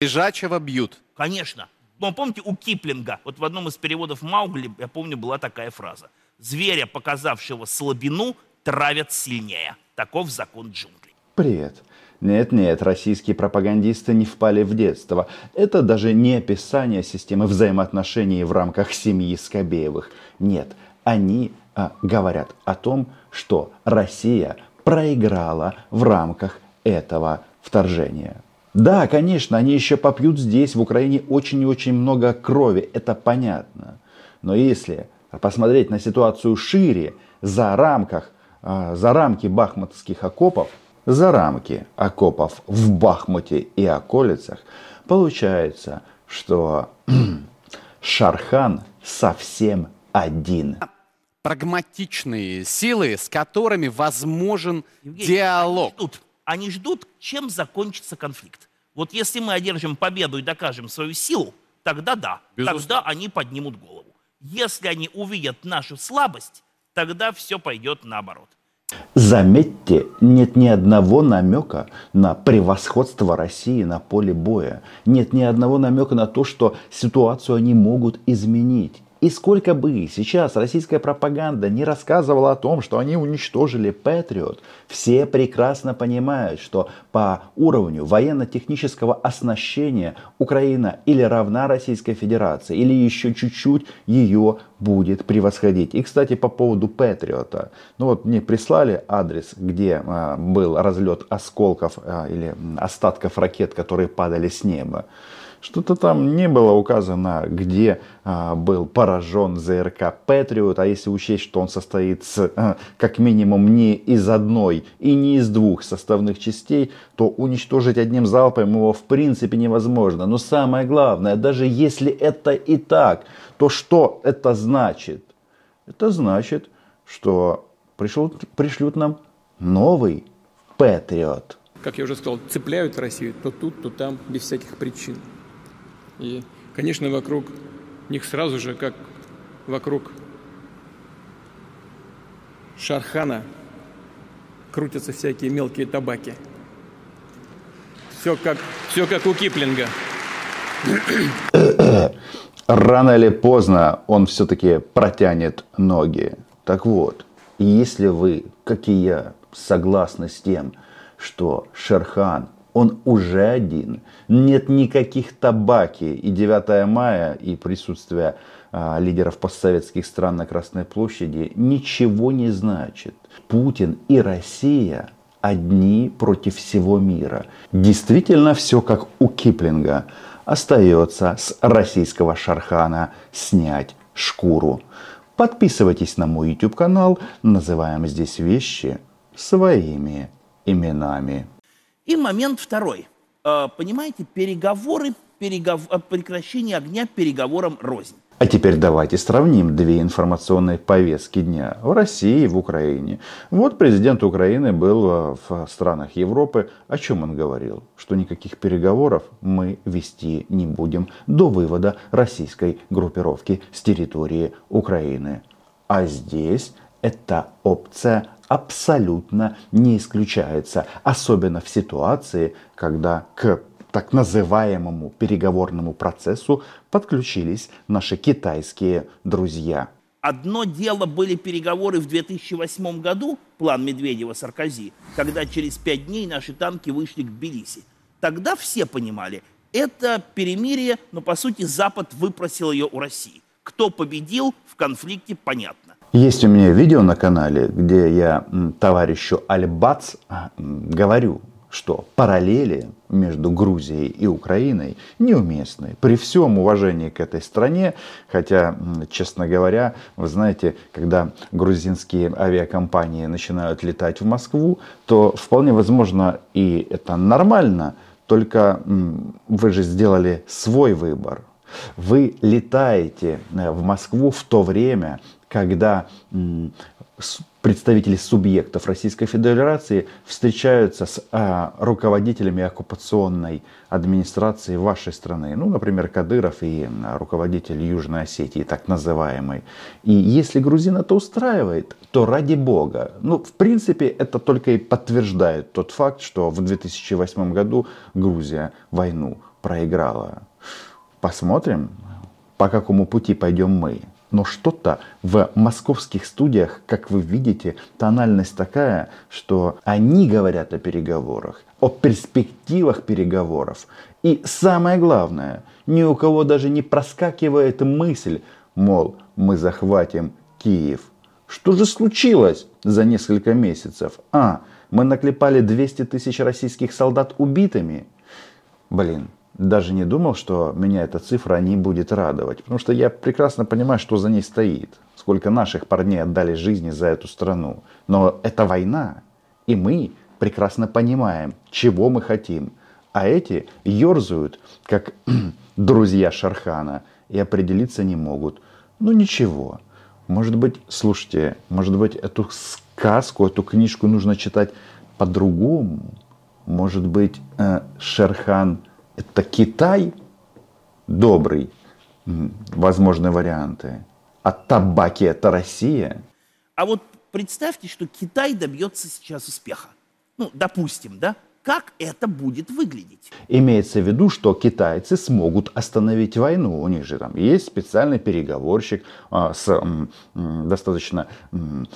Лежачего бьют. Конечно. Но помните, у Киплинга, вот в одном из переводов Маугли, я помню, была такая фраза. «Зверя, показавшего слабину, травят сильнее. Таков закон джунглей». Привет. Нет-нет, российские пропагандисты не впали в детство. Это даже не описание системы взаимоотношений в рамках семьи Скобеевых. Нет, они а, говорят о том, что Россия проиграла в рамках этого вторжения. Да, конечно, они еще попьют здесь, в Украине, очень и очень много крови, это понятно. Но если посмотреть на ситуацию шире, за, рамках, а, за рамки бахмутских окопов, за рамки окопов в Бахмуте и околицах, получается, что Шархан совсем один. Прагматичные силы, с которыми возможен Евгений, диалог. Ждут, они ждут, чем закончится конфликт. Вот если мы одержим победу и докажем свою силу, тогда да, Безусловно. тогда они поднимут голову. Если они увидят нашу слабость, тогда все пойдет наоборот. Заметьте, нет ни одного намека на превосходство России на поле боя. Нет ни одного намека на то, что ситуацию они могут изменить. И сколько бы сейчас российская пропаганда не рассказывала о том, что они уничтожили Патриот, все прекрасно понимают, что по уровню военно-технического оснащения Украина или равна Российской Федерации, или еще чуть-чуть ее будет превосходить. И, кстати, по поводу Патриота. Ну вот мне прислали адрес, где а, был разлет осколков а, или остатков ракет, которые падали с неба. Что-то там не было указано, где а, был поражен ЗРК Патриот, а если учесть, что он состоит с, а, как минимум не из одной и не из двух составных частей, то уничтожить одним залпом его в принципе невозможно. Но самое главное, даже если это и так, то что это значит? Это значит, что пришлют, пришлют нам новый Патриот. как я уже сказал, цепляют Россию то тут, то там, без всяких причин. И, конечно, вокруг них сразу же, как вокруг Шархана, крутятся всякие мелкие табаки. Все как, все как у Киплинга. рано или поздно он все-таки протянет ноги. Так вот, если вы, как и я, согласны с тем, что Шерхан, он уже один, нет никаких табаки, и 9 мая, и присутствие а, лидеров постсоветских стран на Красной площади ничего не значит. Путин и Россия одни против всего мира. Действительно все как у Киплинга. Остается с российского Шархана снять шкуру. Подписывайтесь на мой YouTube канал. Называем здесь вещи своими именами. И момент второй. Э, Понимаете, переговоры, перегов... э, прекращение огня переговорам рознь. А теперь давайте сравним две информационные повестки дня в России и в Украине. Вот президент Украины был э, в странах Европы. О чем он говорил? Что никаких переговоров мы вести не будем до вывода российской группировки с территории Украины. А здесь эта опция абсолютно не исключается. Особенно в ситуации, когда к так называемому переговорному процессу подключились наши китайские друзья. Одно дело были переговоры в 2008 году, план Медведева-Саркози, когда через пять дней наши танки вышли к Тбилиси. Тогда все понимали, это перемирие, но по сути Запад выпросил ее у России. Кто победил в конфликте, понятно. Есть у меня видео на канале, где я товарищу Альбац а, говорю, что параллели между Грузией и Украиной неуместны. При всем уважении к этой стране, хотя, честно говоря, вы знаете, когда грузинские авиакомпании начинают летать в Москву, то вполне возможно и это нормально, только вы же сделали свой выбор. Вы летаете э, в Москву в то время, когда представители субъектов Российской Федерации встречаются с а, руководителями оккупационной администрации вашей страны. Ну, например, Кадыров и руководитель Южной Осетии, так называемый. И если грузин это устраивает, то ради бога. Ну, в принципе, это только и подтверждает тот факт, что в 2008 году Грузия войну проиграла. Посмотрим, по какому пути пойдем мы. Но что-то в московских студиях, как вы видите, тональность такая, что они говорят о переговорах, о перспективах переговоров. И самое главное, ни у кого даже не проскакивает мысль, мол, мы захватим Киев. Что же случилось за несколько месяцев? А, мы наклепали 200 тысяч российских солдат убитыми. Блин, даже не думал, что меня эта цифра не будет радовать. Потому что я прекрасно понимаю, что за ней стоит. Сколько наших парней отдали жизни за эту страну. Но это война. И мы прекрасно понимаем, чего мы хотим. А эти ерзают, как друзья Шархана, и определиться не могут. Ну ничего. Может быть, слушайте, может быть, эту сказку, эту книжку нужно читать по-другому. Может быть, э, Шерхан это Китай добрый, возможные варианты, а табаки это Россия. А вот представьте, что Китай добьется сейчас успеха. Ну, допустим, да? Как это будет выглядеть? Имеется в виду, что китайцы смогут остановить войну. У них же там есть специальный переговорщик а, с м, м, достаточно м,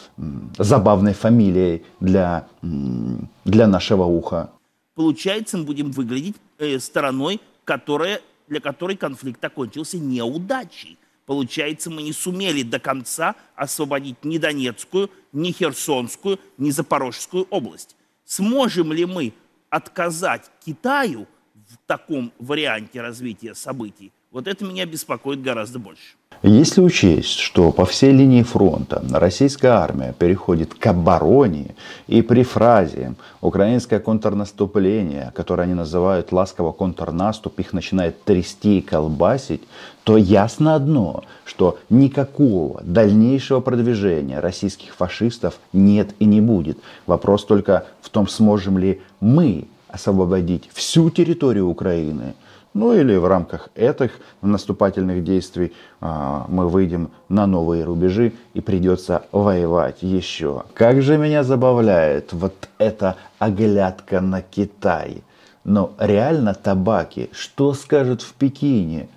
забавной фамилией для, для нашего уха. Получается, мы будем выглядеть э, стороной, которая, для которой конфликт окончился неудачей. Получается, мы не сумели до конца освободить ни Донецкую, ни Херсонскую, ни Запорожскую область. Сможем ли мы отказать Китаю в таком варианте развития событий? Вот это меня беспокоит гораздо больше. Если учесть, что по всей линии фронта российская армия переходит к обороне, и при фразе «украинское контрнаступление», которое они называют ласково контрнаступ, их начинает трясти и колбасить, то ясно одно, что никакого дальнейшего продвижения российских фашистов нет и не будет. Вопрос только в том, сможем ли мы освободить всю территорию Украины – ну или в рамках этих наступательных действий а, мы выйдем на новые рубежи и придется воевать еще. Как же меня забавляет вот эта оглядка на Китай. Но реально табаки, что скажут в Пекине?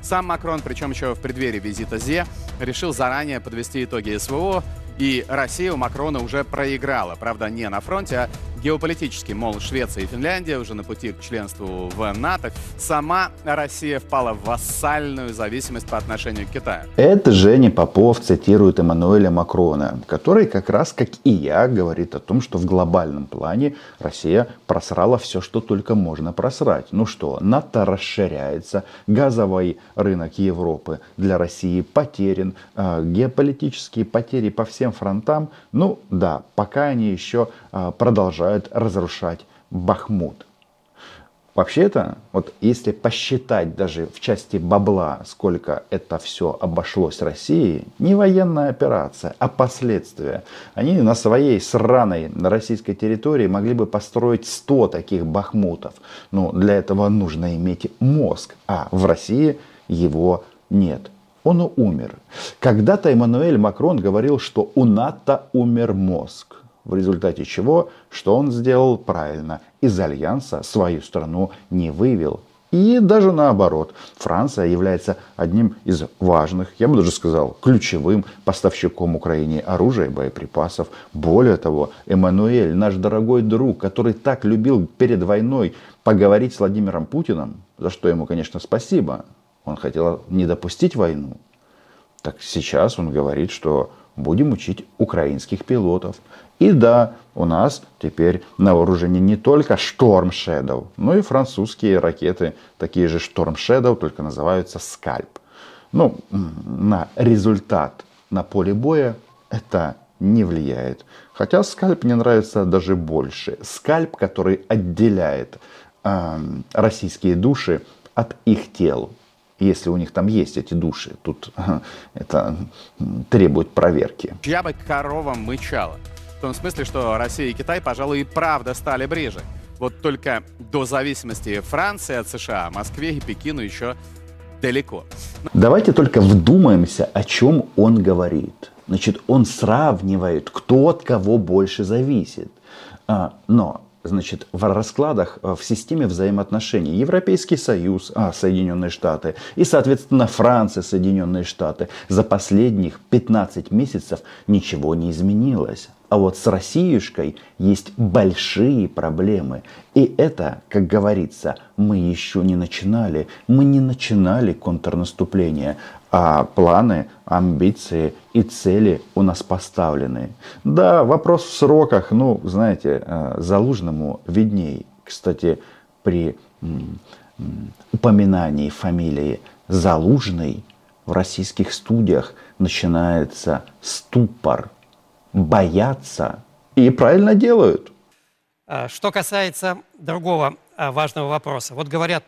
Сам Макрон, причем еще в преддверии визита Зе, решил заранее подвести итоги СВО, и Россия у Макрона уже проиграла. Правда, не на фронте, а геополитически, мол, Швеция и Финляндия уже на пути к членству в НАТО, сама Россия впала в вассальную зависимость по отношению к Китаю. Это Женя Попов цитирует Эммануэля Макрона, который как раз, как и я, говорит о том, что в глобальном плане Россия просрала все, что только можно просрать. Ну что, НАТО расширяется, газовый рынок Европы для России потерян, э, геополитические потери по всем фронтам, ну да, пока они еще э, продолжают продолжают разрушать Бахмут. Вообще-то, вот если посчитать даже в части бабла, сколько это все обошлось России, не военная операция, а последствия. Они на своей сраной на российской территории могли бы построить 100 таких бахмутов. Но для этого нужно иметь мозг, а в России его нет. Он умер. Когда-то Эммануэль Макрон говорил, что у НАТО умер мозг в результате чего, что он сделал правильно, из альянса свою страну не вывел. И даже наоборот, Франция является одним из важных, я бы даже сказал, ключевым поставщиком Украине оружия и боеприпасов. Более того, Эммануэль, наш дорогой друг, который так любил перед войной поговорить с Владимиром Путиным, за что ему, конечно, спасибо, он хотел не допустить войну. Так сейчас он говорит, что будем учить украинских пилотов. И да, у нас теперь на вооружении не только Storm Shadow, но и французские ракеты, такие же Storm Shadow, только называются Скальп. Ну, на результат на поле боя это не влияет. Хотя скальп мне нравится даже больше. Скальп, который отделяет э, российские души от их тел. Если у них там есть эти души, тут это требует проверки. Я бы коровам мычала том смысле, что Россия и Китай, пожалуй, и правда стали ближе. Вот только до зависимости Франции от США, Москве и Пекину еще далеко. Давайте только вдумаемся, о чем он говорит. Значит, он сравнивает, кто от кого больше зависит. А, но значит, в раскладах э, в системе взаимоотношений Европейский Союз, а, Соединенные Штаты и, соответственно, Франция, Соединенные Штаты за последних 15 месяцев ничего не изменилось. А вот с Россиюшкой есть большие проблемы. И это, как говорится, мы еще не начинали. Мы не начинали контрнаступление. А планы, амбиции и цели у нас поставлены. Да, вопрос в сроках, ну, знаете, э, Залужному видней. Кстати, при упоминании фамилии Залужный в российских студиях начинается ступор – боятся и правильно делают. А, что касается другого а, важного вопроса. Вот говорят,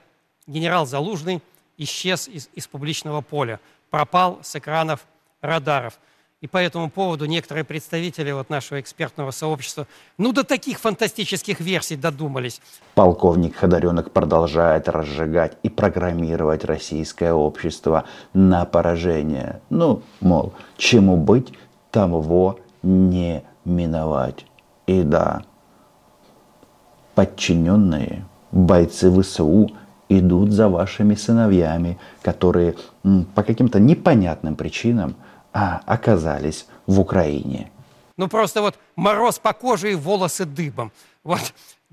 генерал Залужный исчез из, из публичного поля, пропал с экранов радаров. И по этому поводу некоторые представители вот нашего экспертного сообщества, ну, до таких фантастических версий додумались. Полковник Ходоренок продолжает разжигать и программировать российское общество на поражение. Ну, мол, чему быть, того не миновать. И да, подчиненные, бойцы ВСУ идут за вашими сыновьями, которые по каким-то непонятным причинам а, оказались в Украине. Ну просто вот мороз по коже и волосы дыбом. Вот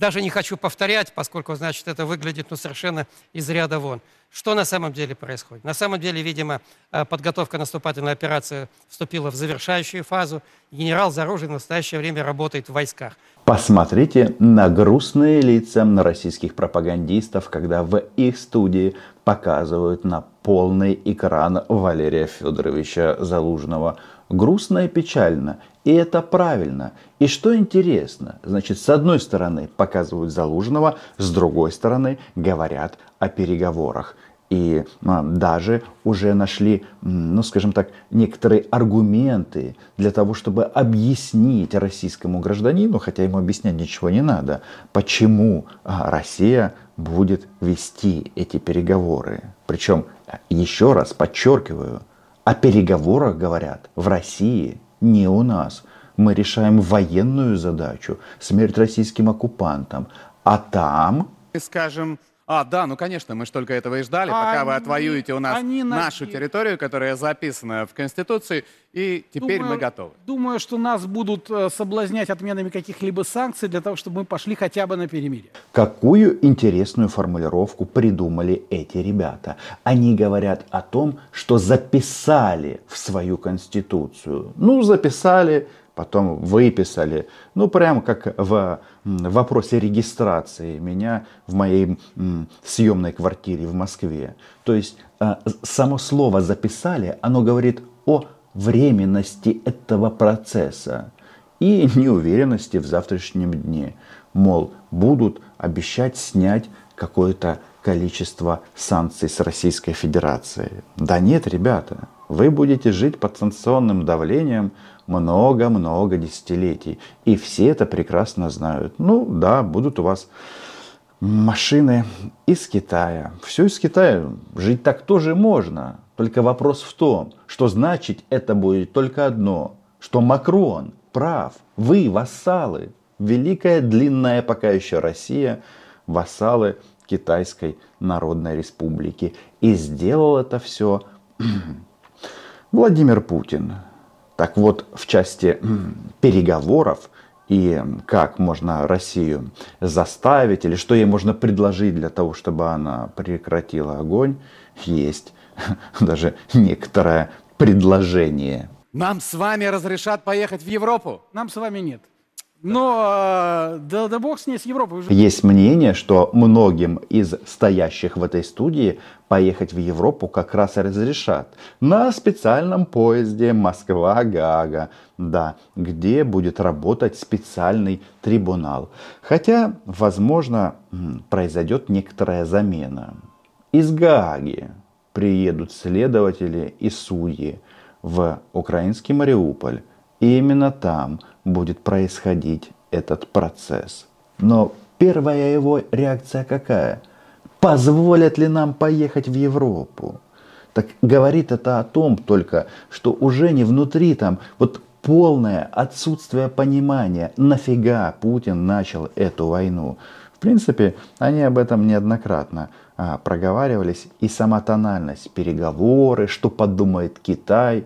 даже не хочу повторять, поскольку, значит, это выглядит ну, совершенно из ряда вон. Что на самом деле происходит? На самом деле, видимо, э, подготовка наступательной операции вступила в завершающую фазу. Генерал Заружин в настоящее время работает в войсках. Посмотрите на грустные лица на российских пропагандистов, когда в их студии показывают на полный экран Валерия Федоровича Залужного. Грустно и печально. И это правильно. И что интересно, значит, с одной стороны показывают Залужного, с другой стороны говорят о переговорах. И а, даже уже нашли, ну скажем так, некоторые аргументы для того, чтобы объяснить российскому гражданину, хотя ему объяснять ничего не надо, почему а, Россия будет вести эти переговоры. Причем, еще раз подчеркиваю, о переговорах говорят в России – не у нас. Мы решаем военную задачу, смерть российским оккупантам. А там... Скажем, а, да, ну конечно, мы же только этого и ждали, пока вы отвоюете у нас они нашу на... территорию, которая записана в Конституции, и теперь думаю, мы готовы. Думаю, что нас будут э, соблазнять отменами каких-либо санкций для того, чтобы мы пошли хотя бы на перемирие. Какую интересную формулировку придумали эти ребята. Они говорят о том, что записали в свою Конституцию. Ну, записали, потом выписали. Ну, прям как в вопросе регистрации меня в моей съемной квартире в Москве. То есть а, само слово «записали», оно говорит о временности этого процесса и неуверенности в завтрашнем дне. Мол, будут обещать снять какое-то количество санкций с Российской Федерации. Да нет, ребята, вы будете жить под санкционным давлением много-много десятилетий. И все это прекрасно знают. Ну да, будут у вас машины из Китая. Все из Китая. Жить так тоже можно. Только вопрос в том, что значит это будет только одно, что Макрон прав, вы вассалы, великая длинная пока еще Россия, вассалы Китайской Народной Республики. И сделал это все Владимир Путин. Так вот, в части переговоров и как можно Россию заставить, или что ей можно предложить для того, чтобы она прекратила огонь, есть даже некоторое предложение. Нам с вами разрешат поехать в Европу? Нам с вами нет. Но да, да бог с ней, с Европой уже. Есть мнение, что многим из стоящих в этой студии поехать в Европу как раз и разрешат. На специальном поезде Москва-Гага, да, где будет работать специальный трибунал. Хотя, возможно, произойдет некоторая замена. Из Гааги приедут следователи и судьи в украинский Мариуполь. И именно там – будет происходить этот процесс. Но первая его реакция какая? Позволят ли нам поехать в Европу? Так говорит это о том только, что уже не внутри там, вот полное отсутствие понимания, нафига Путин начал эту войну. В принципе, они об этом неоднократно а, проговаривались. И сама тональность, переговоры, что подумает Китай,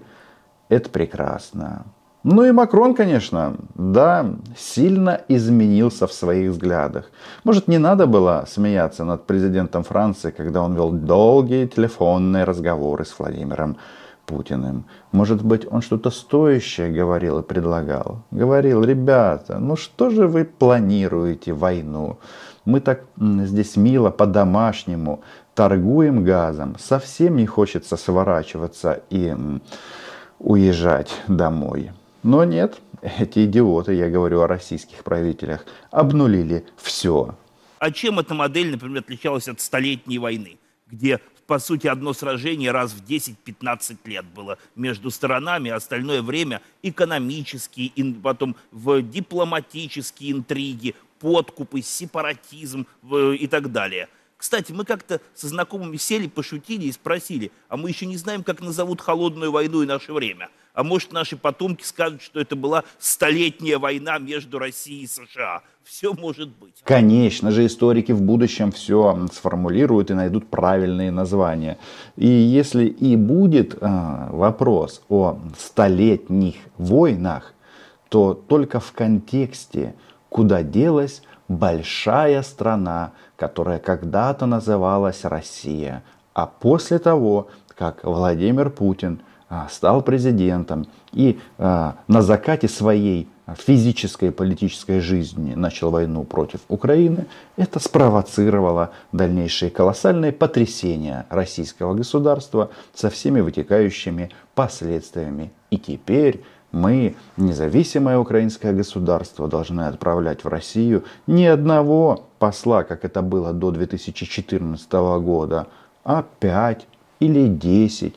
это прекрасно. Ну и Макрон, конечно, да, сильно изменился в своих взглядах. Может, не надо было смеяться над президентом Франции, когда он вел долгие телефонные разговоры с Владимиром Путиным. Может быть, он что-то стоящее говорил и предлагал. Говорил, ребята, ну что же вы планируете войну? Мы так здесь мило, по-домашнему торгуем газом. Совсем не хочется сворачиваться и уезжать домой. Но нет, эти идиоты, я говорю о российских правителях, обнулили все. А чем эта модель, например, отличалась от Столетней войны, где, по сути, одно сражение раз в 10-15 лет было между сторонами, а остальное время экономические, потом в дипломатические интриги, подкупы, сепаратизм и так далее. Кстати, мы как-то со знакомыми сели, пошутили и спросили, а мы еще не знаем, как назовут холодную войну и наше время – а может наши потомки скажут, что это была столетняя война между Россией и США. Все может быть. Конечно же, историки в будущем все сформулируют и найдут правильные названия. И если и будет э, вопрос о столетних войнах, то только в контексте, куда делась большая страна, которая когда-то называлась Россия. А после того, как Владимир Путин – а, стал президентом и а, на закате своей физической и политической жизни начал войну против Украины, это спровоцировало дальнейшие колоссальные потрясения российского государства со всеми вытекающими последствиями. И теперь мы, независимое украинское государство, должны отправлять в Россию не одного посла, как это было до 2014 года, а пять или десять.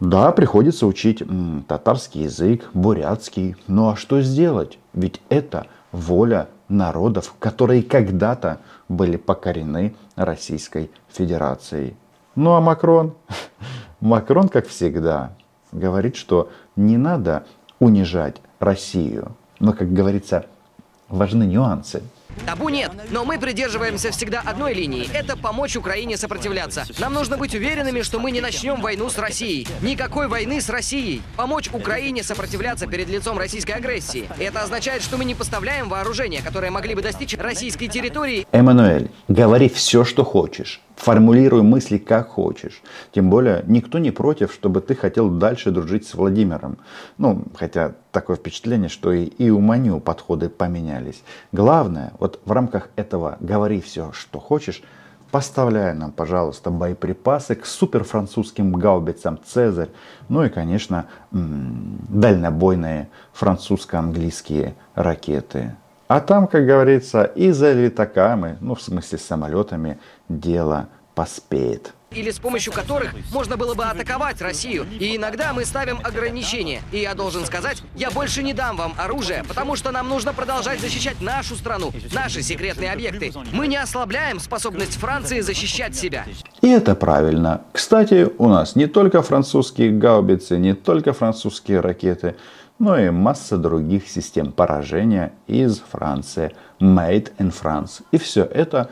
Да, приходится учить татарский язык, бурятский. Ну а что сделать? Ведь это воля народов, которые когда-то были покорены Российской Федерацией. Ну а Макрон? Макрон, как всегда, говорит, что не надо унижать Россию. Но, как говорится, важны нюансы. Табу нет, но мы придерживаемся всегда одной линии. Это помочь Украине сопротивляться. Нам нужно быть уверенными, что мы не начнем войну с Россией. Никакой войны с Россией. Помочь Украине сопротивляться перед лицом российской агрессии. Это означает, что мы не поставляем вооружения, которые могли бы достичь российской территории. Эммануэль, говори все, что хочешь. Формулируй мысли как хочешь. Тем более, никто не против, чтобы ты хотел дальше дружить с Владимиром. Ну, хотя такое впечатление, что и, и у Маню подходы поменялись. Главное, вот в рамках этого «говори все, что хочешь», поставляй нам, пожалуйста, боеприпасы к суперфранцузским гаубицам «Цезарь», ну и, конечно, дальнобойные французско-английские ракеты. А там, как говорится, и за летаками, ну в смысле самолетами, дело поспеет или с помощью которых можно было бы атаковать Россию. И иногда мы ставим ограничения. И я должен сказать, я больше не дам вам оружие, потому что нам нужно продолжать защищать нашу страну, наши секретные объекты. Мы не ослабляем способность Франции защищать себя. И это правильно. Кстати, у нас не только французские гаубицы, не только французские ракеты, но и масса других систем поражения из Франции. Made in France. И все это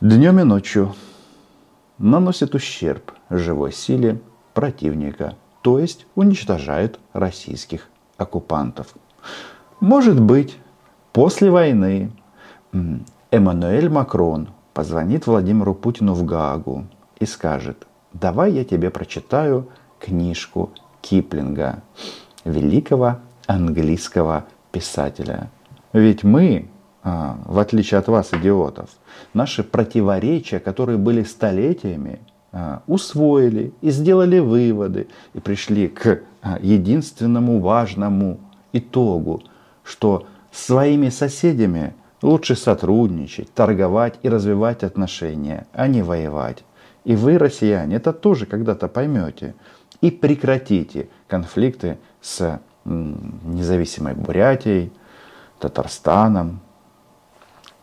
днем и ночью наносит ущерб живой силе противника, то есть уничтожает российских оккупантов. Может быть, после войны Эммануэль Макрон позвонит Владимиру Путину в Гаагу и скажет, давай я тебе прочитаю книжку Киплинга, великого английского писателя. Ведь мы в отличие от вас, идиотов, наши противоречия, которые были столетиями, а, усвоили и сделали выводы и пришли к а, единственному важному итогу, что своими соседями лучше сотрудничать, торговать и развивать отношения, а не воевать. И вы, россияне, это тоже когда-то поймете и прекратите конфликты с независимой Бурятией, Татарстаном,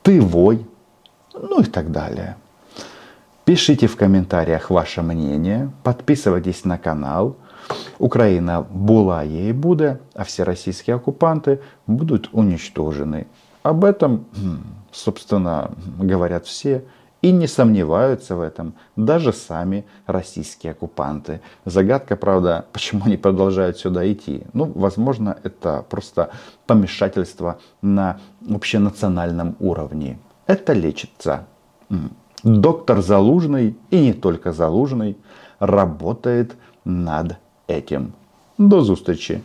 Тывой, ну и так далее. Пишите в комментариях ваше мнение, подписывайтесь на канал. Україна була, є і буде, а всі російські оккупанты будут уничтожены. Об этом, м, собственно, говорят все и не сомневаются в этом даже сами российские оккупанты. Загадка, правда, почему они продолжают сюда идти. Ну, возможно, это просто помешательство на общенациональном уровне. Это лечится. Доктор Залужный, и не только Залужный, работает над этим. До зустрічі!